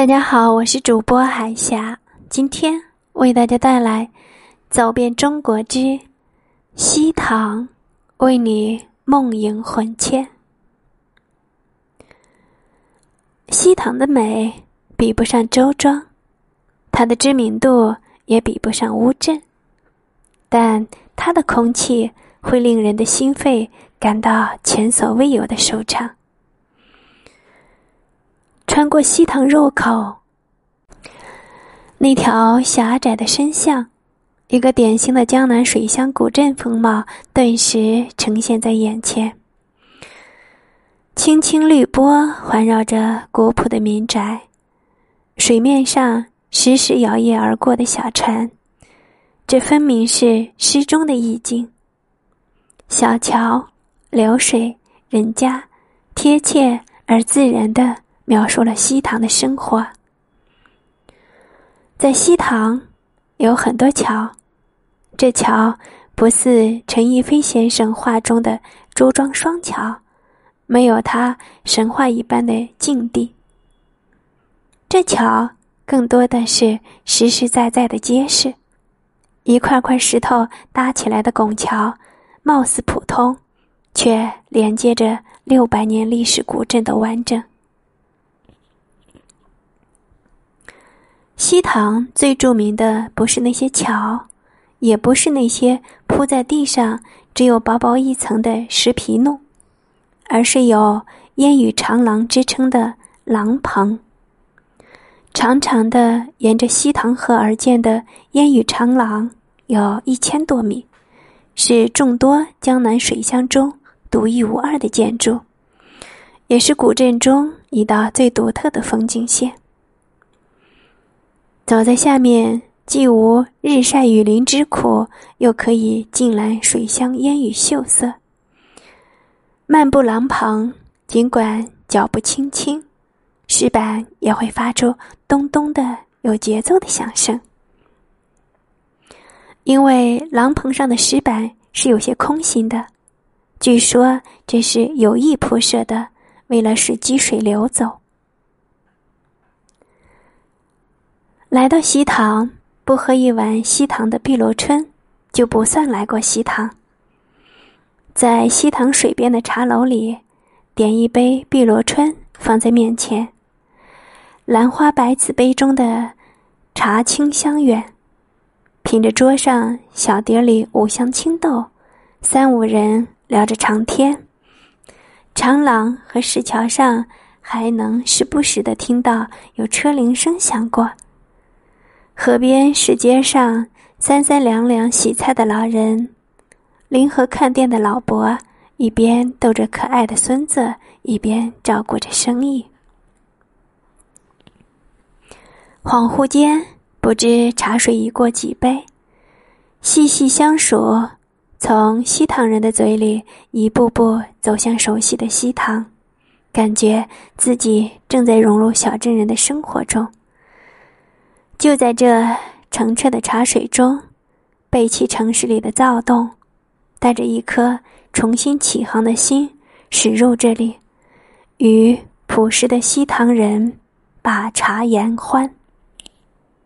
大家好，我是主播海霞，今天为大家带来《走遍中国之西塘》，为你梦萦魂牵。西塘的美比不上周庄，它的知名度也比不上乌镇，但它的空气会令人的心肺感到前所未有的舒畅。穿过西塘入口，那条狭窄的深巷，一个典型的江南水乡古镇风貌顿时呈现在眼前。青青绿波环绕着古朴的民宅，水面上时时摇曳而过的小船，这分明是诗中的意境。小桥、流水、人家，贴切而自然的。描述了西塘的生活。在西塘有很多桥，这桥不似陈逸飞先生画中的朱庄双桥，没有他神话一般的境地。这桥更多的是实实在在的结实，一块块石头搭起来的拱桥，貌似普通，却连接着六百年历史古镇的完整。西塘最著名的不是那些桥，也不是那些铺在地上只有薄薄一层的石皮弄，而是有烟雨长廊之称的廊棚。长长的沿着西塘河而建的烟雨长廊有一千多米，是众多江南水乡中独一无二的建筑，也是古镇中一道最独特的风景线。走在下面，既无日晒雨淋之苦，又可以尽览水乡烟雨秀色。漫步廊旁，尽管脚步轻轻，石板也会发出咚咚的有节奏的响声。因为廊棚上的石板是有些空心的，据说这是有意铺设的，为了使积水流走。来到西塘，不喝一碗西塘的碧螺春，就不算来过西塘。在西塘水边的茶楼里，点一杯碧螺春放在面前，兰花白瓷杯中的茶清香远，品着桌上小碟里五香青豆，三五人聊着长天。长廊和石桥上还能时不时的听到有车铃声响过。河边石阶上，三三两两洗菜的老人，临河看店的老伯，一边逗着可爱的孙子，一边照顾着生意。恍惚间，不知茶水已过几杯，细细相数，从西塘人的嘴里一步步走向熟悉的西塘，感觉自己正在融入小镇人的生活中。就在这澄澈的茶水中，背弃城市里的躁动，带着一颗重新起航的心驶入这里，与朴实的西塘人把茶言欢。